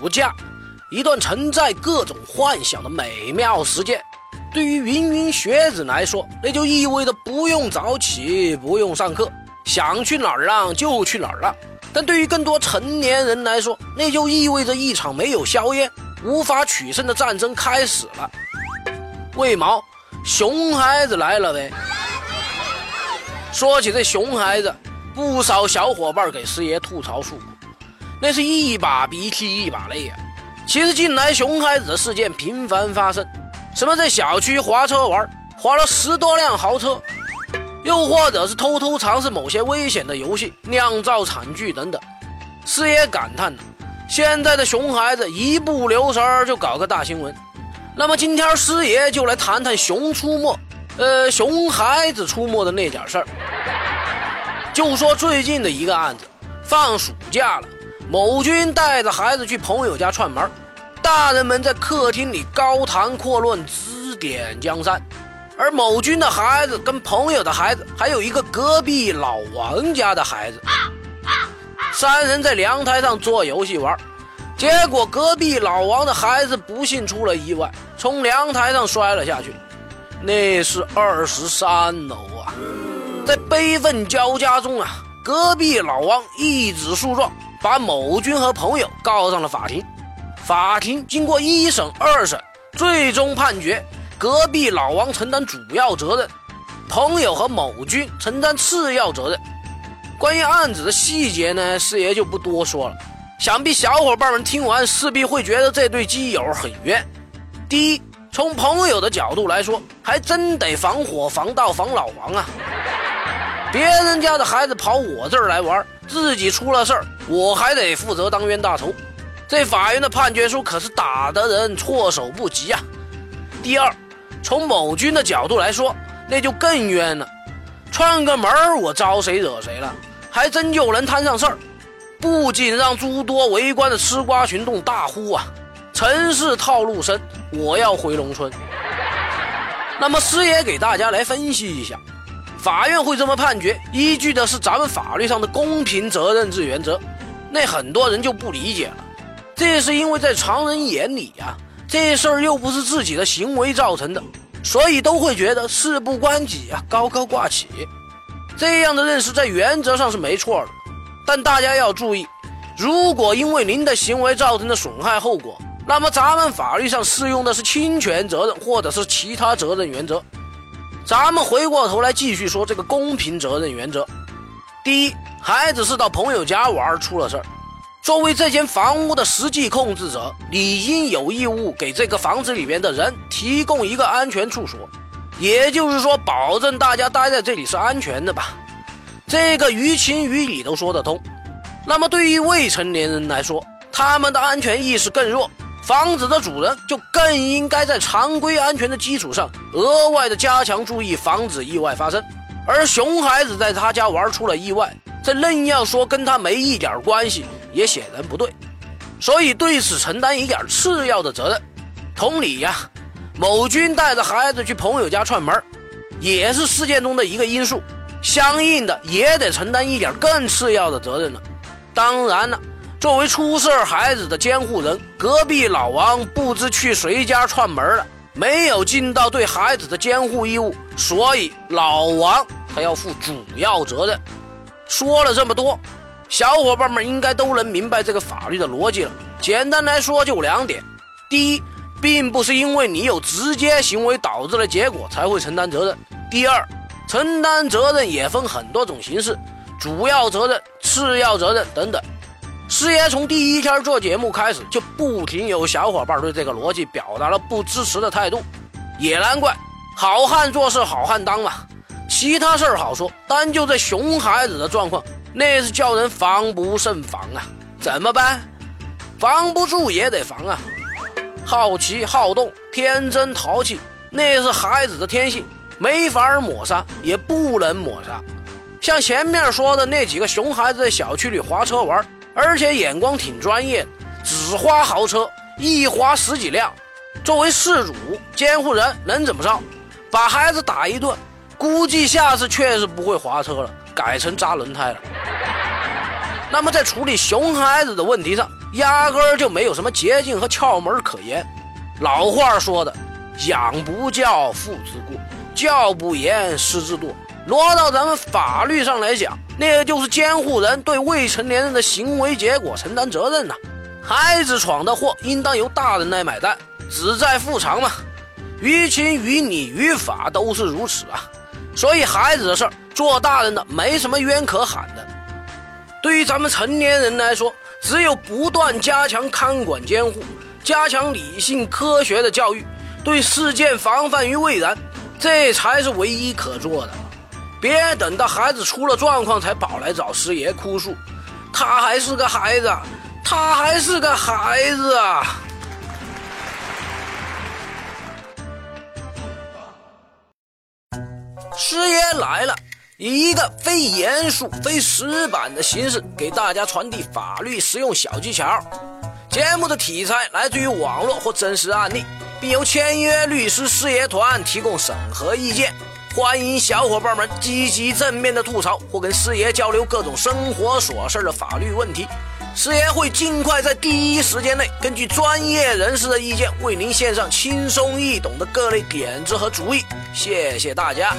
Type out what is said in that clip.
不假，一段承载各种幻想的美妙时间。对于芸芸学子来说，那就意味着不用早起，不用上课，想去哪儿浪就去哪儿浪。但对于更多成年人来说，那就意味着一场没有硝烟、无法取胜的战争开始了。为毛？熊孩子来了呗！说起这熊孩子，不少小伙伴给师爷吐槽说，那是一把鼻涕一把泪啊。其实近来熊孩子的事件频繁发生，什么在小区划车玩，划了十多辆豪车，又或者是偷偷尝试某些危险的游戏，酿造惨剧等等。师爷感叹，现在的熊孩子一不留神就搞个大新闻。那么今天师爷就来谈谈熊出没，呃，熊孩子出没的那点事儿。就说最近的一个案子，放暑假了，某军带着孩子去朋友家串门，大人们在客厅里高谈阔论，指点江山，而某军的孩子跟朋友的孩子，还有一个隔壁老王家的孩子，三人在阳台上做游戏玩。结果，隔壁老王的孩子不幸出了意外，从阳台上摔了下去，那是二十三楼啊！在悲愤交加中啊，隔壁老王一纸诉状，把某军和朋友告上了法庭。法庭经过一审、二审，最终判决隔壁老王承担主要责任，朋友和某军承担次要责任。关于案子的细节呢，师爷就不多说了。想必小伙伴们听完势必会觉得这对基友很冤。第一，从朋友的角度来说，还真得防火、防盗、防老王啊！别人家的孩子跑我这儿来玩，自己出了事儿，我还得负责当冤大头。这法院的判决书可是打得人措手不及啊！第二，从某军的角度来说，那就更冤了。串个门我招谁惹谁了？还真就能摊上事儿。不仅让诸多围观的吃瓜群众大呼啊，城市套路深，我要回农村。那么师爷给大家来分析一下，法院会这么判决，依据的是咱们法律上的公平责任制原则。那很多人就不理解了，这是因为在常人眼里呀，这事儿又不是自己的行为造成的，所以都会觉得事不关己啊，高高挂起。这样的认识在原则上是没错的。但大家要注意，如果因为您的行为造成的损害后果，那么咱们法律上适用的是侵权责任或者是其他责任原则。咱们回过头来继续说这个公平责任原则。第一，孩子是到朋友家玩出了事儿，作为这间房屋的实际控制者，理应有义务给这个房子里面的人提供一个安全处所，也就是说，保证大家待在这里是安全的吧。这个于情于理都说得通，那么对于未成年人来说，他们的安全意识更弱，房子的主人就更应该在常规安全的基础上，额外的加强注意，防止意外发生。而熊孩子在他家玩出了意外，这愣要说跟他没一点关系，也显然不对，所以对此承担一点次要的责任。同理呀，某军带着孩子去朋友家串门，也是事件中的一个因素。相应的也得承担一点更次要的责任了。当然了，作为出事孩子的监护人，隔壁老王不知去谁家串门了，没有尽到对孩子的监护义务，所以老王他要负主要责任。说了这么多，小伙伴们应该都能明白这个法律的逻辑了。简单来说就两点：第一，并不是因为你有直接行为导致的结果才会承担责任；第二。承担责任也分很多种形式，主要责任、次要责任等等。师爷从第一天做节目开始，就不停有小伙伴对这个逻辑表达了不支持的态度，也难怪，好汉做事好汉当嘛。其他事儿好说，单就这熊孩子的状况，那是叫人防不胜防啊！怎么办？防不住也得防啊！好奇、好动、天真、淘气，那是孩子的天性。没法抹杀，也不能抹杀。像前面说的那几个熊孩子在小区里划车玩，而且眼光挺专业，只花豪车，一划十几辆。作为事主、监护人，能怎么着？把孩子打一顿，估计下次确实不会划车了，改成扎轮胎了。那么在处理熊孩子的问题上，压根儿就没有什么捷径和窍门可言。老话说的“养不教，父之过；教不严，师之惰”。落到咱们法律上来讲，那个就是监护人对未成年人的行为结果承担责任呐。孩子闯的祸，应当由大人来买单，只在父偿嘛。于情于理于法都是如此啊。所以孩子的事儿，做大人的没什么冤可喊的。对于咱们成年人来说，只有不断加强看管监护，加强理性科学的教育，对事件防范于未然，这才是唯一可做的。别等到孩子出了状况才跑来找师爷哭诉，他还是个孩子，他还是个孩子啊！师爷来了，以一个非严肃、非死板的形式给大家传递法律实用小技巧。节目的题材来自于网络或真实案例，并由签约律师师爷团提供审核意见。欢迎小伙伴们积极正面的吐槽或跟师爷交流各种生活琐事的法律问题，师爷会尽快在第一时间内根据专业人士的意见为您献上轻松易懂的各类点子和主意。谢谢大家。